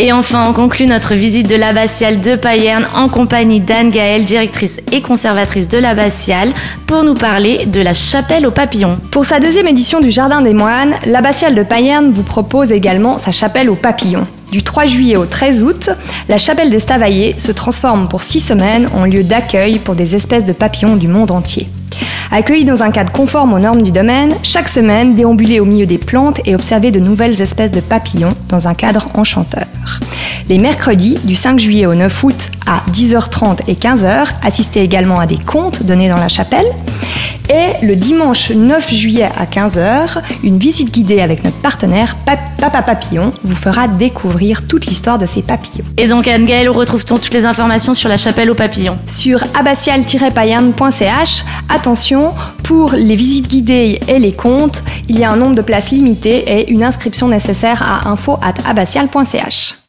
Et enfin, on conclut notre visite de l'abbatiale de Payerne en compagnie d'Anne Gaëlle, directrice et conservatrice de l'abbatiale, pour nous parler de la chapelle aux papillons. Pour sa deuxième édition du Jardin des Moines, l'abbatiale de Payerne vous propose également sa chapelle aux papillons. Du 3 juillet au 13 août, la chapelle des Stavaillés se transforme pour six semaines en lieu d'accueil pour des espèces de papillons du monde entier. Accueillis dans un cadre conforme aux normes du domaine, chaque semaine, déambulez au milieu des plantes et observez de nouvelles espèces de papillons dans un cadre enchanteur. Les mercredis, du 5 juillet au 9 août à 10h30 et 15h, assistez également à des contes donnés dans la chapelle. Et le dimanche 9 juillet à 15h, une visite guidée avec notre partenaire Papa Papillon vous fera découvrir toute l'histoire de ces papillons. Et donc Anne-Gaëlle, où retrouve-t-on toutes les informations sur la chapelle aux papillons Sur abbatial-payerne.ch. Attention, pour les visites guidées et les contes, il y a un nombre de places limité et une inscription nécessaire à info@abbatial.ch.